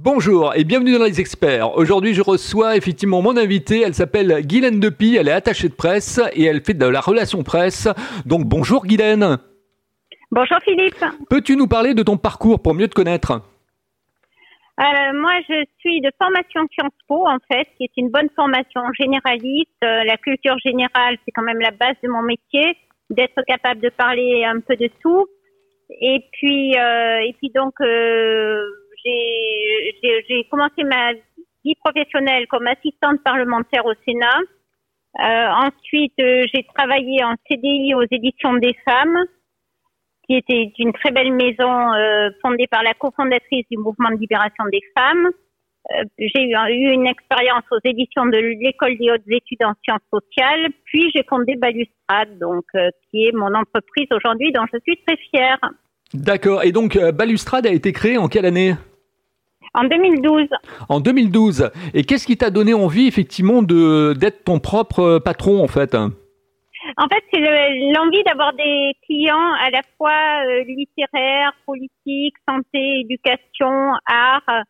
Bonjour et bienvenue dans les experts. Aujourd'hui, je reçois effectivement mon invitée. Elle s'appelle Guylaine Depy. Elle est attachée de presse et elle fait de la relation presse. Donc bonjour Guylaine. Bonjour Philippe. Peux-tu nous parler de ton parcours pour mieux te connaître? Euh, Moi, je suis de formation Sciences Po en fait, qui est une bonne formation généraliste. Euh, la culture générale, c'est quand même la base de mon métier, d'être capable de parler un peu de tout. Et puis, euh, et puis donc j'ai commencé ma vie professionnelle comme assistante parlementaire au Sénat. Euh, ensuite, euh, j'ai travaillé en CDI aux éditions des femmes, qui était une très belle maison euh, fondée par la cofondatrice du mouvement de libération des femmes. Euh, j'ai eu, eu, une expérience aux éditions de l'école des hautes études en sciences sociales, puis j'ai fondé Balustrade, donc euh, qui est mon entreprise aujourd'hui, dont je suis très fière. D'accord. Et donc Balustrade a été créée en quelle année? En 2012. En 2012. Et qu'est-ce qui t'a donné envie effectivement de d'être ton propre euh, patron en fait? En fait, c'est l'envie d'avoir des clients à la fois euh, littéraires, politiques, santé, éducation, art.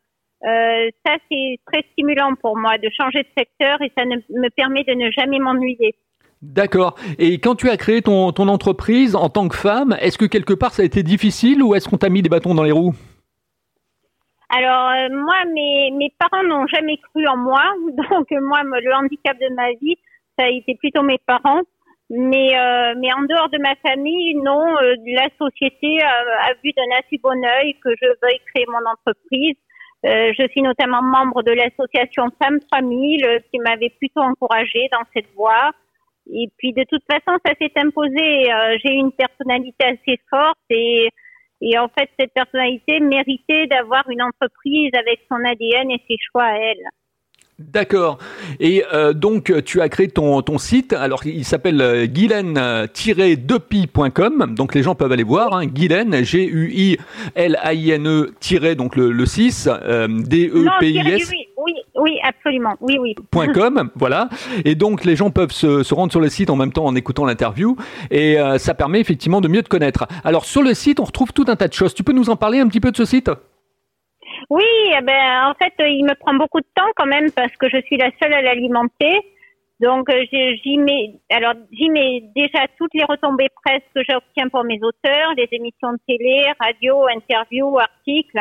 Euh, ça, c'est très stimulant pour moi de changer de secteur et ça me permet de ne jamais m'ennuyer. D'accord. Et quand tu as créé ton, entreprise en tant que femme, est-ce que quelque part ça a été difficile ou est-ce qu'on t'a mis des bâtons dans les roues? Alors euh, moi, mes, parents n'ont jamais cru en moi, donc moi, le handicap de ma vie, ça a été plutôt mes parents. Mais euh, en dehors de ma famille, non, euh, la société a, vu d'un assez bon œil que je veuille créer mon entreprise. je suis notamment membre de l'association Femmes 3000 qui m'avait plutôt encouragée dans cette voie. Et puis de toute façon, ça s'est imposé. J'ai une personnalité assez forte et et en fait, cette personnalité méritait d'avoir une entreprise avec son ADN et ses choix à elle. D'accord. Et euh, donc, tu as créé ton, ton site. Alors, il s'appelle euh, guylaine-depi.com. Donc, les gens peuvent aller voir. Hein. Guylaine, G-U-I-L-A-I-N-E, donc le, le 6, euh, D-E-P-I-S. Oui, oui, absolument. Oui, oui. .com, voilà. Et donc, les gens peuvent se, se, rendre sur le site en même temps en écoutant l'interview. Et euh, ça permet effectivement de mieux te connaître. Alors, sur le site, on retrouve tout un tas de choses. Tu peux nous en parler un petit peu de ce site? Oui, eh ben en fait, il me prend beaucoup de temps quand même parce que je suis la seule à l'alimenter. Donc euh, j'y mets alors j'y mets déjà toutes les retombées presse que j'obtiens pour mes auteurs, les émissions de télé, radio, interviews, articles.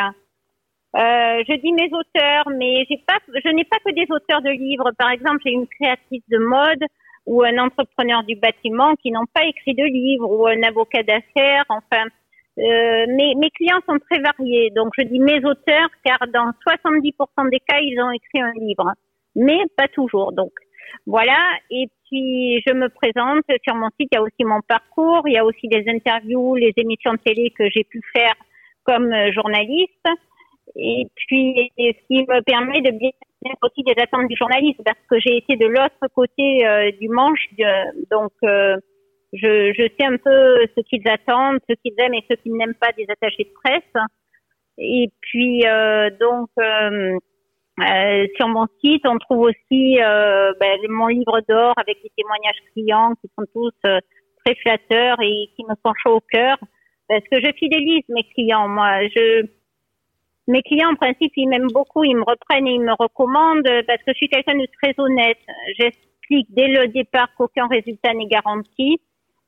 Euh, je dis mes auteurs, mais pas, je n'ai pas que des auteurs de livres. Par exemple, j'ai une créatrice de mode ou un entrepreneur du bâtiment qui n'ont pas écrit de livres ou un avocat d'affaires. Enfin, euh, mes, mes, clients sont très variés, donc je dis mes auteurs car dans 70% des cas, ils ont écrit un livre, mais pas toujours. Donc voilà, et puis je me présente sur mon site, il y a aussi mon parcours, il y a aussi des interviews, les émissions de télé que j'ai pu faire comme euh, journaliste, et puis ce qui me permet de bien aussi des attentes du journaliste parce que j'ai été de l'autre côté euh, du manche, donc je, je sais un peu ce qu'ils attendent, ce qu'ils aiment et ce qu'ils n'aiment pas des attachés de presse. Et puis euh, donc euh, euh, sur mon site, on trouve aussi euh, ben, mon livre d'or avec des témoignages clients qui sont tous euh, très flatteurs et qui me font chaud au cœur parce que je fidélise mes clients. Moi, je mes clients en principe ils m'aiment beaucoup, ils me reprennent et ils me recommandent parce que je suis quelqu'un de très honnête. J'explique dès le départ qu'aucun résultat n'est garanti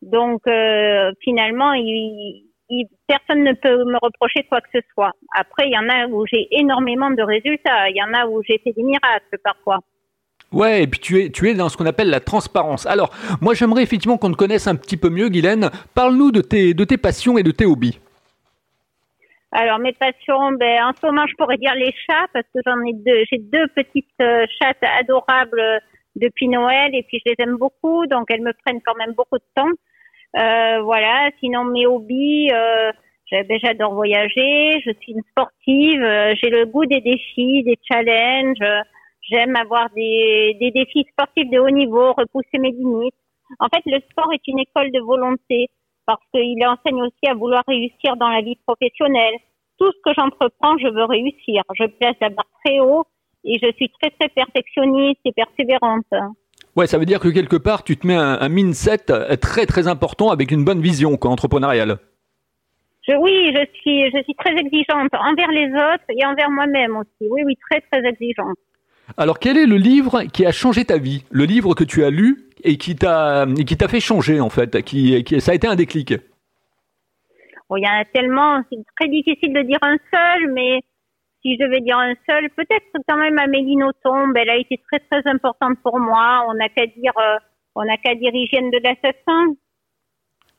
donc euh, finalement, personne ne peut me reprocher quoi que ce soit. Après, il y en a où j'ai énormément de résultats, il y en a où j'ai fait des miracles parfois. Ouais, et puis tu es, dans ce qu'on appelle la transparence. Alors, moi j'aimerais effectivement qu'on te connaisse un petit peu mieux, Guylaine. Parle-nous de tes passions et de tes hobbies. Alors mes passions, ben en ce moment je pourrais dire les chats parce que j'en ai deux, j'ai deux petites euh, chattes adorables depuis Noël et puis je les aime beaucoup, donc elles me prennent quand même beaucoup de temps. Euh, voilà. Sinon, mes hobbies, euh, ben, j'adore voyager. Je suis une sportive. Euh, j'ai le goût des défis, des challenges. J'aime avoir des, des défis sportifs de haut niveau, repousser mes limites. En fait, le sport est une école de volonté parce qu'il enseigne aussi à vouloir réussir dans la vie professionnelle. Tout ce que j'entreprends, je veux réussir. Je place la barre très haut et je suis très très perfectionniste et persévérante. Ouais, ça veut dire que quelque part, tu te mets un, un mindset très très important avec une bonne vision quoi, entrepreneuriale. je, oui, je suis, je suis très exigeante envers les autres et envers moi-même aussi. Oui, oui, très, très exigeante. Alors, quel est le livre qui a changé ta vie? Le livre que tu as lu et qui t'a, qui t'a fait changer, en fait qui, qui, Ça a été un déclic bon, Il y en a tellement, c'est très difficile de dire un seul, mais si je devais dire un seul, peut-être quand même Amélie Nothomb, elle a été très, très importante pour moi. On n'a qu'à dire, euh, on n'a qu'à dire Hygiène de l'assassin.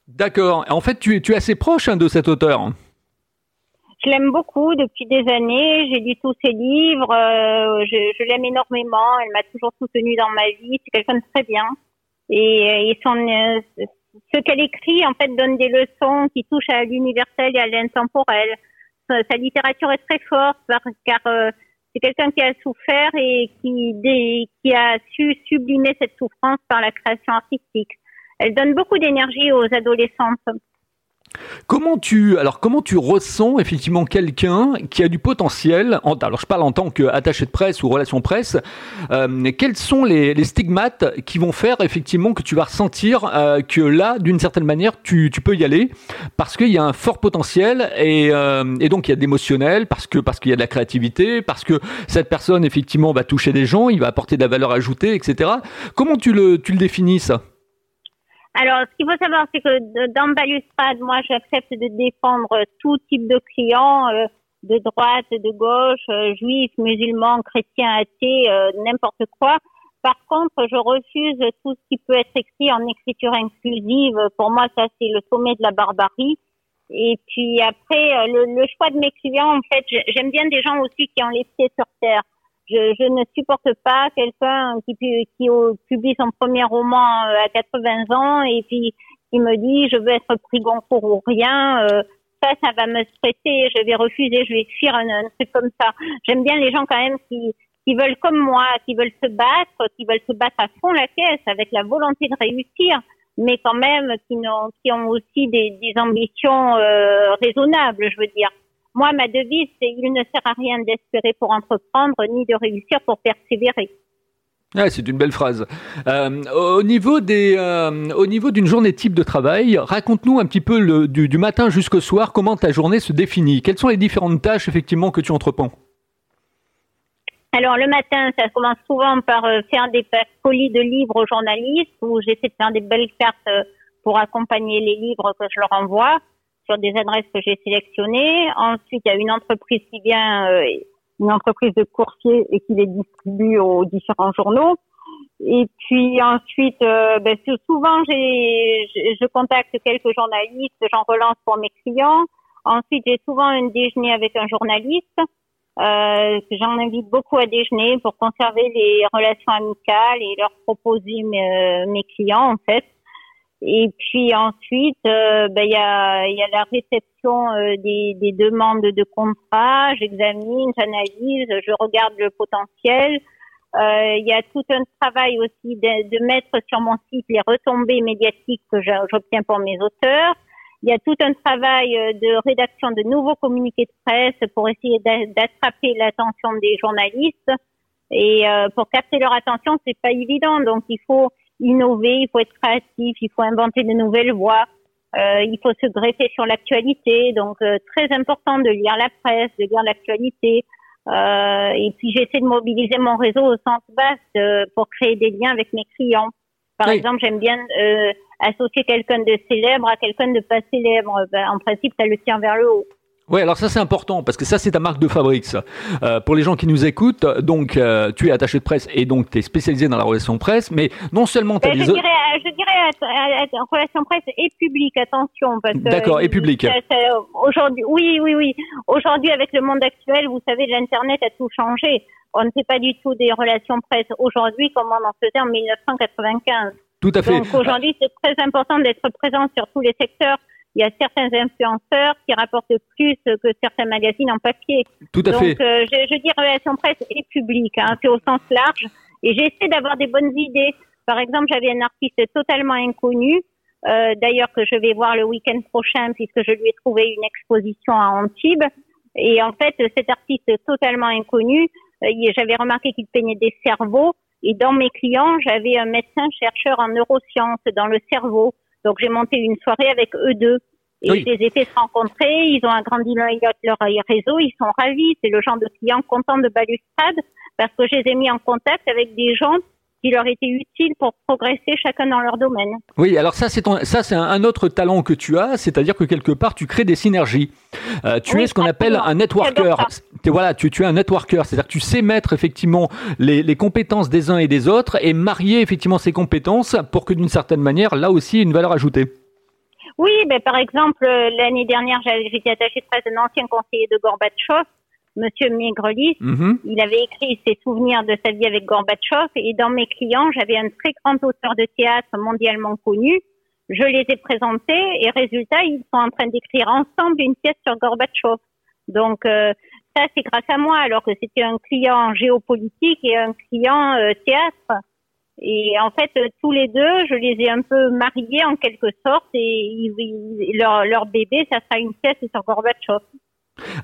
D'accord. En fait, tu es, tu es assez proche hein, de cet auteur. Je l'aime beaucoup depuis des années. J'ai lu tous ses livres. Euh, je, l'aime énormément. Elle m'a toujours soutenue dans ma vie. C'est quelqu'un de très bien. Et, son, euh, ce qu'elle écrit, en fait, donne des leçons qui touchent à l'universel et à l'intemporel. Sa, littérature est très forte car euh, c'est quelqu'un qui a souffert et qui, qui a su sublimer cette souffrance par la création artistique elle donne beaucoup d'énergie aux adolescentes. Comment tu alors comment tu ressens effectivement quelqu'un qui a du potentiel alors je parle en tant qu'attaché de presse ou relation presse euh, quels sont les, stigmates qui vont faire effectivement que tu vas ressentir euh, que là d'une certaine manière tu, peux y aller parce qu'il y a un fort potentiel et, euh, donc il y a de l'émotionnel parce que parce qu'il y a de la créativité parce que cette personne effectivement va toucher des gens il va apporter de la valeur ajoutée etc comment tu le tu le définis ça? Alors, ce qu'il faut savoir, c'est que dans Balustrade, moi, j'accepte de défendre tout type de clients, euh, de droite, de gauche, euh, juifs, musulmans, chrétiens, athées, euh, n'importe quoi. Par contre, je refuse tout ce qui peut être écrit en écriture inclusive. Pour moi, ça, c'est le sommet de la barbarie. Et puis après, le, le choix de mes clients, en fait, j'aime bien des gens aussi qui ont les pieds sur terre je, je, ne supporte pas quelqu'un qui, qui publie son premier roman euh, à 80 ans et puis qui me dit je veux être pris Goncourt ou rien. Euh, ça, ça va me stresser. Je vais refuser. Je vais fuir un, un truc comme ça. J'aime bien les gens quand même qui qui veulent comme moi, qui veulent se battre, qui veulent se battre à fond la caisse avec la volonté de réussir, mais quand même qui ont, qui ont aussi des, des ambitions euh, raisonnables, je veux dire. Moi, ma devise, c'est il ne sert à rien d'espérer pour entreprendre, ni de réussir pour persévérer. c'est une belle phrase. Euh, au niveau des, euh, au niveau d'une journée type de travail, raconte-nous un petit peu le, du, du, matin jusqu'au soir comment ta journée se définit. Quelles sont les différentes tâches effectivement que tu entreprends? Alors le matin, ça commence souvent par euh, faire des colis de livres aux journalistes, où j'essaie de faire des belles cartes pour accompagner les livres que je leur envoie sur des adresses que j'ai sélectionnées. Ensuite, il y a une entreprise qui vient, euh, une entreprise de coursier et qui les distribue aux différents journaux. Et puis ensuite, euh, ben, souvent, je contacte quelques journalistes, j'en relance pour mes clients. Ensuite, j'ai souvent un déjeuner avec un journaliste. Euh, j'en invite beaucoup à déjeuner pour conserver les relations amicales et leur proposer mes clients en fait. Et puis ensuite, euh, ben, il y, a, y a la réception euh, des, des, demandes de contrat. J'examine, j'analyse, je regarde le potentiel. Euh, il y a tout un travail aussi de, de, mettre sur mon site les retombées médiatiques que j'obtiens pour mes auteurs. Il y a tout un travail de rédaction de nouveaux communiqués de presse pour essayer d'attraper l'attention des journalistes. Et pour capter leur attention, c'est pas évident. Donc il faut innover, il faut être créatif, il faut inventer de nouvelles voies, euh, il faut se greffer sur l'actualité. Donc euh, très important de lire la presse, de lire l'actualité. Euh, et puis j'essaie de mobiliser mon réseau au sens vaste euh, pour créer des liens avec mes clients. Par exemple, j'aime bien euh, associer quelqu'un de célèbre à quelqu'un de pas célèbre. Ben, en principe, ça le tient vers le haut. Oui, alors ça c'est important parce que ça c'est ta marque de fabrique. Ça. Euh, pour les gens qui nous écoutent, donc euh, tu es attaché de presse et donc tu es spécialisé dans la relation presse, mais non seulement tu as ben, je, dirais, je dirais relation presse et public, attention. D'accord, et public. Aujourd'hui, oui, oui, oui. Aujourd'hui, avec le monde actuel, vous savez, l'internet a tout changé. On ne fait pas du tout des relations presse aujourd'hui comme on en faisait en 1995. Tout à fait. Donc aujourd'hui, c'est très important d'être présent sur tous les secteurs il y a certains influenceurs qui rapportent plus que certains magazines en papier. Tout à Donc, fait. Euh, je, je dis relation presse et public, hein, c'est au sens large. Et j'essaie d'avoir des bonnes idées. Par exemple, j'avais un artiste totalement inconnu, euh, d'ailleurs que je vais voir le week-end prochain puisque je lui ai trouvé une exposition à Antibes. Et en fait, cet artiste totalement inconnu, euh, j'avais remarqué qu'il peignait des cerveaux. Et dans mes clients, j'avais un médecin chercheur en neurosciences dans le cerveau. Donc j'ai monté une soirée avec eux deux. Et je les ai fait se rencontrer, ils ont agrandi leur réseau, ils sont ravis. C'est le genre de clients contents de Balustrade parce que je les ai mis en contact avec des gens qui leur étaient utiles pour progresser chacun dans leur domaine. Oui, alors ça c'est ça c'est un autre talent que tu as, c'est-à-dire que quelque part tu crées des synergies. Euh, tu es ce qu'on appelle un networker. Voilà, tu, tu es un networker, c'est-à-dire que tu sais mettre effectivement les, les, compétences des uns et des autres et marier effectivement ces compétences pour que d'une certaine manière, là aussi, il y ait une valeur ajoutée. Oui, ben par exemple, l'année dernière, j'étais attachée de presse d'un ancien conseiller de Gorbatchev Monsieur Migrelis, mhm. il avait écrit ses souvenirs de sa vie avec Gorbatchev et dans mes clients, j'avais un très grand auteur de théâtre mondialement connu. Je les ai présentés et résultat, ils sont en train d'écrire ensemble une pièce sur Gorbatchev. Donc euh, ça, c'est grâce à moi, alors que c'était un client géopolitique et un client euh, théâtre. Et en fait, tous les deux, je les ai un peu mariés en quelque sorte et leur, leur bébé, ça sera une pièce sur Gorbatchev.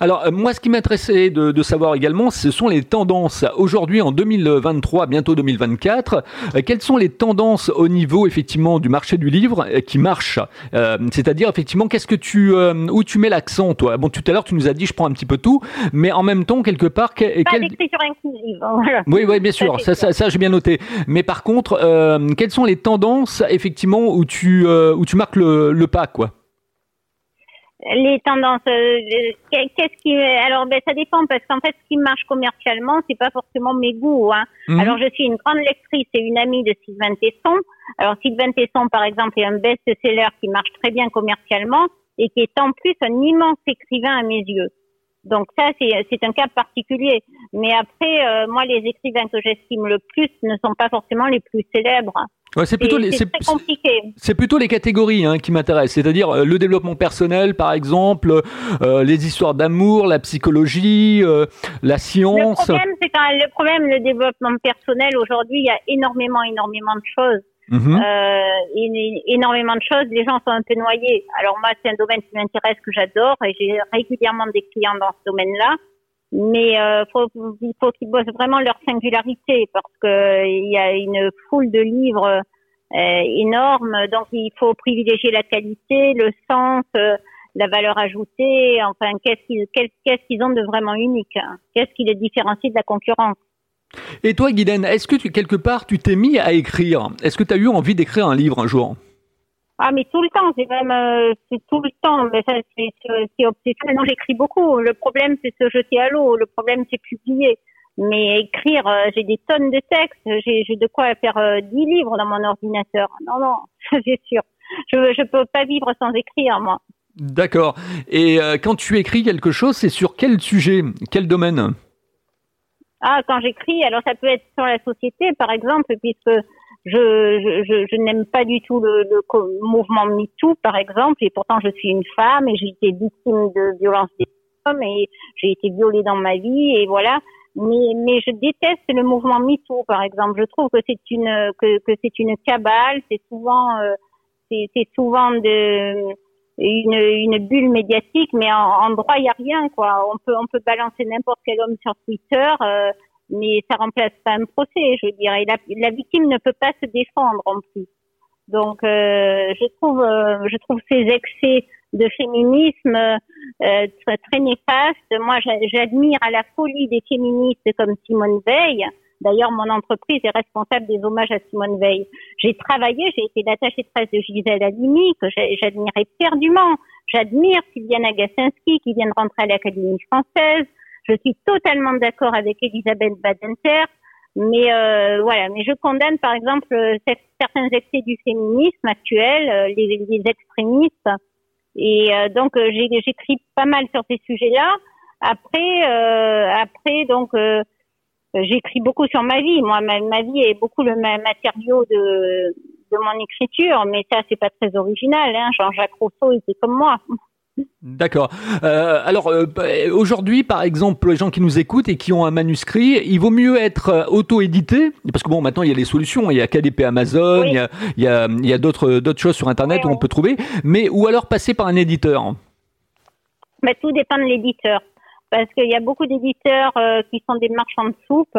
Alors euh, moi, ce qui m'intéressait de, de, savoir également, ce sont les tendances. Aujourd'hui, en 2023, bientôt 2024, euh, quelles sont les tendances au niveau effectivement du marché du livre euh, qui marche C'est-à-dire effectivement, qu'est-ce que tu où tu mets l'accent, toi? Bon, tout à l'heure, tu nous as dit, je prends un petit peu tout, mais en même temps, quelque part, Pas l'écriture inclusive. Voilà. Oui, oui, bien sûr, ça, ça, ça, j'ai bien noté. Mais par contre, quelles sont les tendances effectivement où tu où tu marques le, le pas, quoi? Les tendances euh, qu'est-ce qui alors ben ça dépend parce qu'en fait ce qui marche commercialement c'est pas forcément mes goûts hein. Mhm. alors je suis une grande lectrice et une amie de Sylvain Tesson alors Sylvain Tesson par exemple est un best-seller qui marche très bien commercialement et qui est en plus un immense écrivain à mes yeux donc ça c'est c'est un cas particulier mais après euh, moi les écrivains que j'estime le plus ne sont pas forcément les plus célèbres c'est plutôt les, c'est plutôt les catégories hein, qui m'intéressent, c'est-à-dire euh, le développement personnel, par exemple, euh, les histoires d'amour, la psychologie, euh, la science. Le problème, c'est quand le problème, le développement personnel aujourd'hui, il y a énormément, énormément de choses. Mhm. énormément de choses, les gens sont un peu noyés. Alors moi, c'est un domaine qui m'intéresse, que j'adore, et j'ai régulièrement des clients dans ce domaine-là mais euh, il faut qu'ils bossent vraiment leur singularité parce que il y a une foule de livres euh, énormes, donc il faut privilégier la qualité, le sens, euh, la valeur ajoutée. Enfin, qu'est-ce qu'ils ont de vraiment unique hein? Qu'est-ce qui les différencie de la concurrence? Et toi, Guylaine, est-ce que quelque part tu t'es mis à écrire? Est-ce que tu as eu envie d'écrire un livre un jour? Ah, mais tout le temps, c'est même, euh, c'est tout le temps. Mais ça, c'est, c'est obsessionnel. Non, j'écris beaucoup. Le problème, c'est se jeter à l'eau. Le problème, c'est publier. Mais écrire, euh, j'ai des tonnes de textes. J'ai, j'ai de quoi faire euh, 10 livres dans mon ordinateur. Non, non, c'est sûr. Je, je peux pas vivre sans écrire, moi. D'accord. Et euh, quand tu écris quelque chose, c'est sur quel sujet, quel domaine? Ah, quand j'écris, alors ça peut être sur la société, par exemple, puisque je, je, je, n'aime pas du tout le, le, mouvement MeToo, par exemple, et pourtant je suis une femme et j'ai été victime de violences des hommes et j'ai été violée dans ma vie et voilà. Mais, mais je déteste le mouvement MeToo, par exemple. Je trouve que c'est une que, que c'est une cabale. C'est souvent euh, c'est, souvent de une, une bulle médiatique, mais en, droit il y a rien quoi. On peut on peut balancer n'importe quel homme sur Twitter. Euh, mais ça remplace pas un procès, je dirais. La, la victime ne peut pas se défendre en plus. Donc, euh, je trouve, euh, je trouve ces excès de féminisme euh, très, très néfastes. Moi, j'admire à la folie des féministes comme Simone Veil. D'ailleurs, mon entreprise est responsable des hommages à Simone Veil. J'ai travaillé, j'ai été l'attachée de presse de Gisèle Halimi, que j'admirais perdument. J'admire Sylviane Agacinski, qui vient de rentrer à l'Académie française. Je suis totalement d'accord avec Elisabeth Badenter, mais euh, voilà, mais je condamne par exemple certains excès du féminisme actuel, euh, les, extrémistes, et euh, donc j'écris pas mal sur ces sujets-là. Après, après donc j'écris beaucoup sur ma vie. Moi, ma, ma, vie est beaucoup le matériau de de mon écriture, mais ça c'est pas très original. Hein. Jean-Jacques Rousseau était comme moi. D'accord. Euh, alors euh, bah, aujourd'hui, par exemple, les gens qui nous écoutent et qui ont un manuscrit, il vaut mieux être euh, auto-édité parce que bon, maintenant il y a les solutions, il y a KDP Amazon, il y a, il y a, il y a d'autres d'autres choses sur Internet où on peut trouver, mais ou alors passer par un éditeur. Mais tout dépend de l'éditeur, parce qu'il y a beaucoup d'éditeurs qui sont des marchands de soupe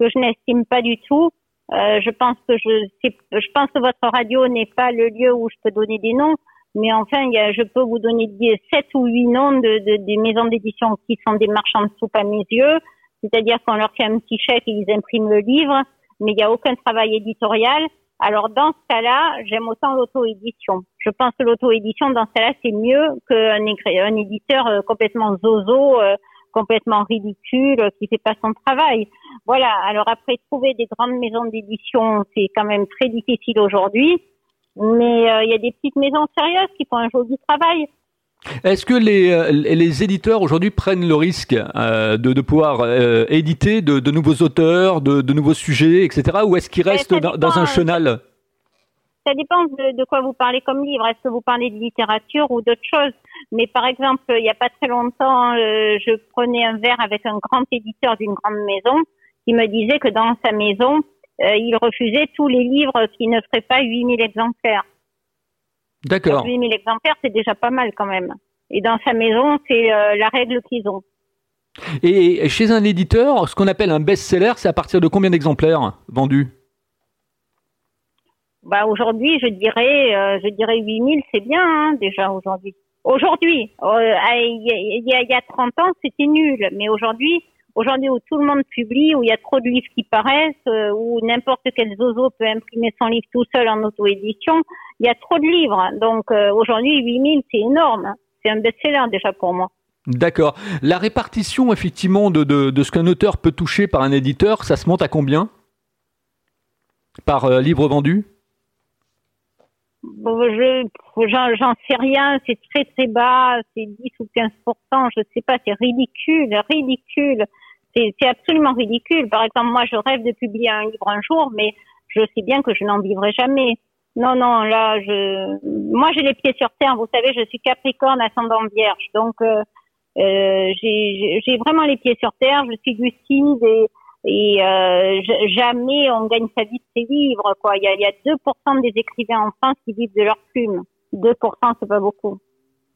que je n'estime pas du tout. je pense que je, je pense que votre radio n'est pas le lieu où je peux donner des noms Mais enfin, il y a, je peux vous donner sept ou huit noms de, de des maisons d'édition qui sont des marchands de soupe à mes yeux. C'est-à-dire qu'on leur fait un petit chèque et ils impriment le livre, mais il n'y a aucun travail éditorial. Alors dans ce cas-là, j'aime autant l'auto-édition. Je pense que l'auto-édition, dans ce cas-là, c'est mieux qu'un un éditeur euh, complètement zozo, euh, complètement ridicule, qui fait pas son travail. Voilà. Alors après, trouver des grandes maisons d'édition, c'est quand même très difficile aujourd'hui. Mais euh, il y a des petites maisons sérieuses qui font un joli travail. Est-ce que les, euh, les éditeurs aujourd'hui prennent le risque euh, de, de, pouvoir euh, éditer de, de, nouveaux auteurs, de, de, nouveaux sujets, etc. Ou est-ce qu'ils ben, restent dans, dans, un chenal? Ça dépend de, quoi vous parlez comme livre. Est-ce que vous parlez de littérature ou d'autre chose Mais par exemple, il n'y a pas très longtemps, je prenais un verre avec un grand éditeur d'une grande maison qui me disait que dans sa maison, il refusait tous les livres qui ne feraient pas 8000 exemplaires. D'accord. 8000 exemplaires, c'est déjà pas mal quand même. Et dans sa maison, c'est euh, la règle qu'ils ont. Et chez un éditeur, ce qu'on appelle un best-seller, c'est à partir de combien d'exemplaires vendus? Bah aujourd'hui, je dirais, euh, je dirais 8000, c'est bien hein, déjà aujourd'hui. Aujourd'hui, euh, il y, a, y a 30 ans, c'était nul, mais aujourd'hui, Aujourd'hui, où tout le monde publie, où il y a trop de livres qui paraissent, euh, où n'importe quel zozo peut imprimer son livre tout seul en auto-édition, il y a trop de livres. Donc euh, aujourd'hui, 8000, c'est énorme. C'est un best-seller déjà pour moi. D'accord. La répartition, effectivement, de, de, de ce qu'un auteur peut toucher par un éditeur, ça se monte à combien? Par euh, livre vendu? Je j'en sais rien, c'est très très bas, c'est 10 ou 15% je sais pas, c'est ridicule, ridicule c'est absolument ridicule. Par exemple, moi, je rêve de publier un livre un jour, mais je sais bien que je n'en vivrai jamais. Non, non, là, je, moi, j'ai les pieds sur terre. Vous savez, je suis Capricorne, ascendant Vierge, donc euh, euh, j'ai vraiment les pieds sur terre. Je suis lucide et, et euh, jamais on gagne sa vie de ses livres. Quoi, il y a, y a 2% des écrivains en France qui vivent de leur plume. 2%, c'est pas beaucoup.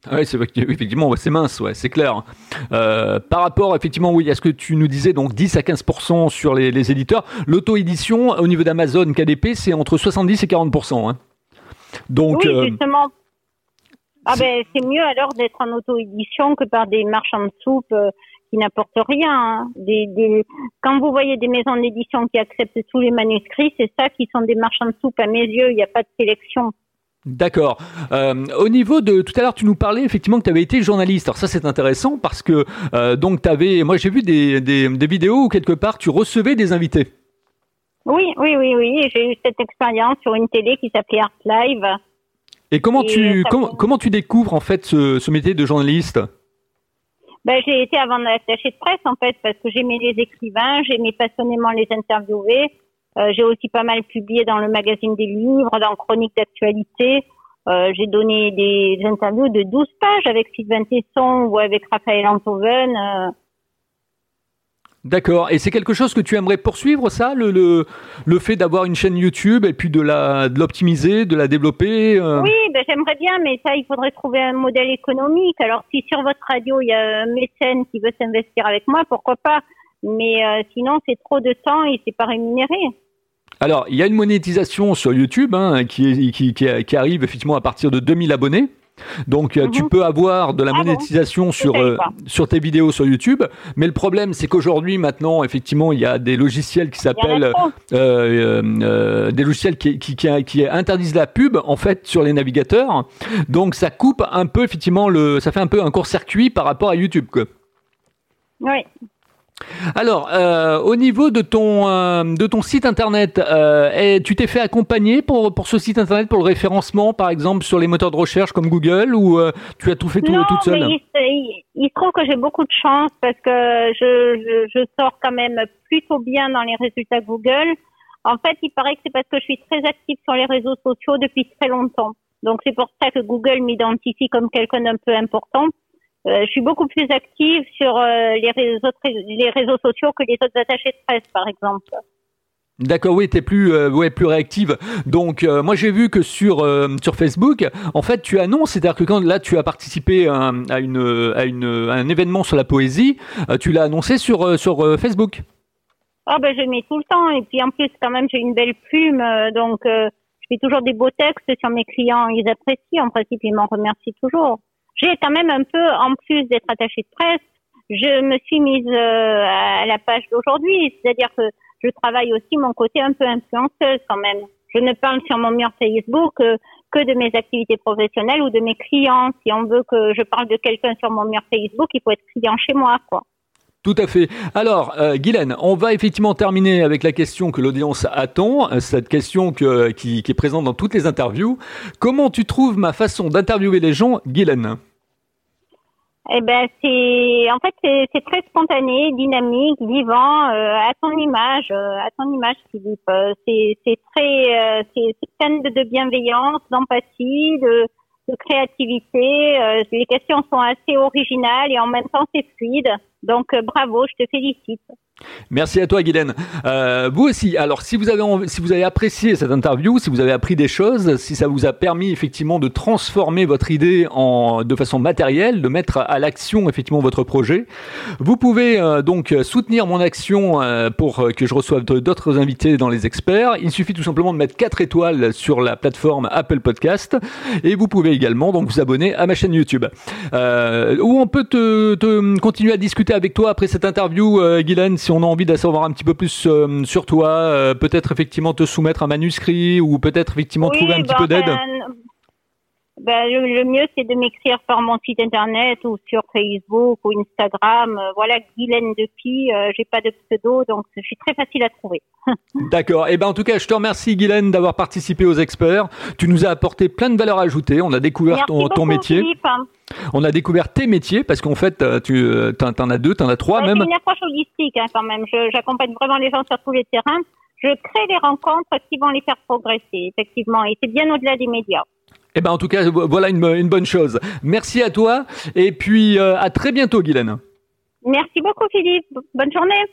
Ah oui, c'est effectivement, c'est mince, ouais, c'est clair. Euh, par rapport, effectivement, oui, à ce que tu nous disais, donc 10 à 15% sur les, les éditeurs, l'auto-édition au niveau d'Amazon KDP, c'est entre 70 et 40%. Hein. Donc, oui, euh, justement. Ah ben, c'est mieux alors d'être en auto-édition que par des marchands de soupe euh, qui n'apportent rien. Hein. Des, des... Quand vous voyez des maisons d'édition qui acceptent tous les manuscrits, c'est ça qui sont des marchands de soupe à mes yeux. Il n'y a pas de sélection. D'accord. Euh, au niveau de tout à l'heure, tu nous parlais effectivement que tu avais été journaliste. Alors ça, c'est intéressant parce que euh, donc tu avais, moi j'ai vu des, des, des, vidéos où quelque part tu recevais des invités. Oui, oui, oui, oui. J'ai eu cette expérience sur une télé qui s'appelait Art Live. Et comment tu comment, comment, tu découvres en fait ce, ce métier de journaliste? Ben, j'ai été avant d'attacher de presse en fait parce que j'aimais les écrivains, j'aimais passionnément les interviewer. Euh, j'ai aussi pas mal publié dans le magazine des livres, dans Chronique d'actualité. Euh, j'ai donné des interviews de 12 pages avec Sylvain Tesson ou avec Raphaël Antoven. Euh. D'accord. Et c'est quelque chose que tu aimerais poursuivre, ça, le, le, le fait d'avoir une chaîne YouTube et puis de la de l'optimiser, de la développer Oui, ben, j'aimerais bien, mais ça, il faudrait trouver un modèle économique. Alors, si sur votre radio, il y a un mécène qui veut s'investir avec moi, pourquoi pas? Mais euh, sinon, c'est trop de temps et c'est pas rémunéré. Alors, il y a une monétisation sur YouTube hein, qui, qui, qui, arrive effectivement à partir de 2000 abonnés. Donc euh, tu mhm. peux avoir de la ah monétisation sur euh, sur tes vidéos sur YouTube, mais le problème c'est qu'aujourd'hui maintenant effectivement il y a des logiciels qui s'appellent euh, des logiciels qui, qui, qui, interdisent la pub en fait sur les navigateurs. Donc ça coupe un peu effectivement le ça fait un peu un court-circuit par rapport à YouTube quoi. Oui. Alors, euh, au niveau de ton euh, de ton site internet, euh, tu t'es fait accompagner pour pour ce site internet pour le référencement, par exemple sur les moteurs de recherche comme Google, ou tu as tout fait tout, toute seule? il, il, il, trouve que j'ai beaucoup de chance parce que je, je, je sors quand même plutôt bien dans les résultats Google. En fait, il paraît que c'est parce que je suis très active sur les réseaux sociaux depuis très longtemps. Donc c'est pour ça que Google m'identifie comme quelqu'un d'un peu important. Euh, je suis beaucoup plus active sur euh, les, réseaux, les réseaux sociaux que les autres attachés de presse, par exemple. D'accord, oui, tu es plus, euh, ouais, plus réactive. Donc, moi, j'ai vu que sur, sur Facebook, en fait, tu annonces, c'est-à-dire que quand là, tu as participé à, une, à, une, à un événement sur la poésie, tu l'as annoncé sur, sur Facebook. Ah, ben, je mets tout le temps. Et puis, en plus, quand même, j'ai une belle plume. donc, je fais toujours des beaux textes sur mes clients. Ils apprécient. En principe, ils m'en remercient toujours. J'ai quand même un peu, en plus d'être attachée de presse, je me suis mise euh, à la page d'aujourd'hui. C'est-à-dire que je travaille aussi mon côté un peu influenceuse quand même. Je ne parle sur mon mur Facebook que, que de mes activités professionnelles ou de mes clients. Si on veut que je parle de quelqu'un sur mon mur Facebook, il faut être client chez moi, quoi. Tout à fait. Alors, euh, Guylaine, on va effectivement terminer avec la question que l'audience attend, euh, cette question que, qui, qui, est présente dans toutes les interviews. Comment tu trouves ma façon d'interviewer les gens, Guylaine? Eh ben c'est en fait c'est très spontané, dynamique, vivant, euh, à ton image, euh, à ton image Philippe. Euh, c'est très c'est plein de bienveillance, d'empathie, de, de créativité. les questions sont assez originales et en même temps c'est fluide. Donc bravo, je te félicite. Merci à toi, Guylaine. Euh, vous aussi. Alors, si vous avez si vous avez apprécié cette interview, si vous avez appris des choses, si ça vous a permis effectivement de transformer votre idée en de façon matérielle, de mettre à l'action effectivement votre projet, vous pouvez euh, donc soutenir mon action euh, pour que je reçoive d'autres invités dans les experts. Il suffit tout simplement de mettre 4 étoiles sur la plateforme Apple Podcast et vous pouvez également donc vous abonner à ma chaîne YouTube où on peut te, continuer à discuter avec toi après cette interview, Guylaine. Si on a envie d'en savoir un petit peu plus euh, sur toi, euh, peut-être effectivement te soumettre un manuscrit ou peut-être effectivement trouver un petit peu d'aide. ben, ben, le, mieux, c'est de m'écrire par mon site internet ou sur Facebook ou Instagram. Euh, voilà, Guylaine Depi. Euh, j'ai pas de pseudo, donc je suis très facile à trouver. D'accord. Et eh ben, en tout cas, je te remercie, Guylaine, d'avoir participé aux experts. Tu nous as apporté plein de valeurs ajoutées. On a découvert ton, ton, métier. On a découvert tes métiers parce qu'en fait, euh, tu en, as deux, tu en as trois même. C'est une approche holistique hein, quand même. J'accompagne vraiment les gens sur tous les terrains. Je crée des rencontres qui vont les faire progresser, effectivement. Et c'est bien au-delà des médias. Eh ben en tout cas, voilà une, bonne chose. Merci à toi et puis euh, à très bientôt, Guylaine. Merci beaucoup, Philippe. Bonne journée.